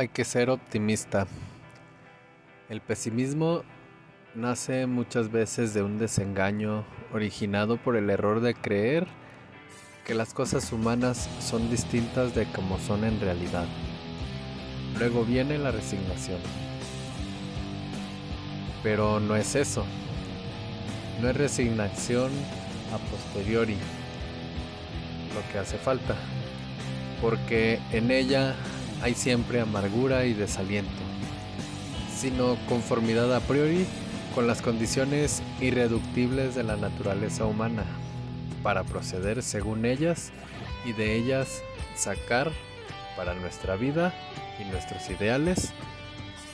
hay que ser optimista. El pesimismo nace muchas veces de un desengaño originado por el error de creer que las cosas humanas son distintas de como son en realidad. Luego viene la resignación. Pero no es eso. No es resignación a posteriori lo que hace falta, porque en ella hay siempre amargura y desaliento, sino conformidad a priori con las condiciones irreductibles de la naturaleza humana, para proceder según ellas y de ellas sacar para nuestra vida y nuestros ideales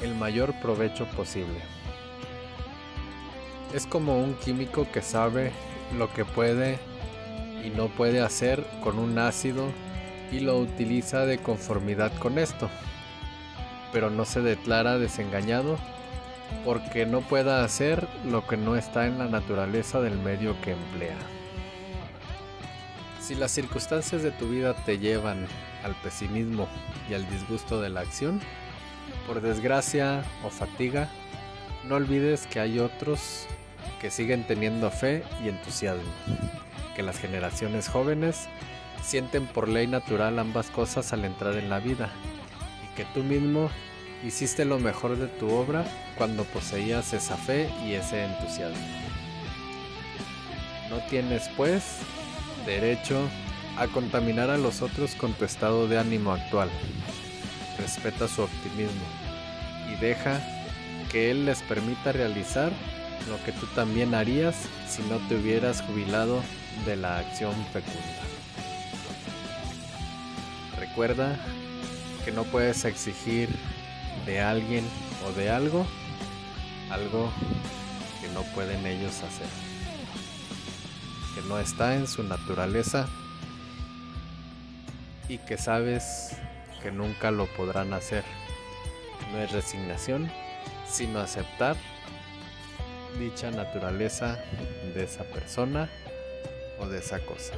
el mayor provecho posible. Es como un químico que sabe lo que puede y no puede hacer con un ácido y lo utiliza de conformidad con esto, pero no se declara desengañado porque no pueda hacer lo que no está en la naturaleza del medio que emplea. Si las circunstancias de tu vida te llevan al pesimismo y al disgusto de la acción, por desgracia o fatiga, no olvides que hay otros que siguen teniendo fe y entusiasmo, que las generaciones jóvenes sienten por ley natural ambas cosas al entrar en la vida y que tú mismo hiciste lo mejor de tu obra cuando poseías esa fe y ese entusiasmo. No tienes, pues, derecho a contaminar a los otros con tu estado de ánimo actual. Respeta su optimismo y deja que Él les permita realizar lo que tú también harías si no te hubieras jubilado de la acción fecunda. Recuerda que no puedes exigir de alguien o de algo algo que no pueden ellos hacer, que no está en su naturaleza y que sabes que nunca lo podrán hacer. No es resignación, sino aceptar dicha naturaleza de esa persona o de esa cosa.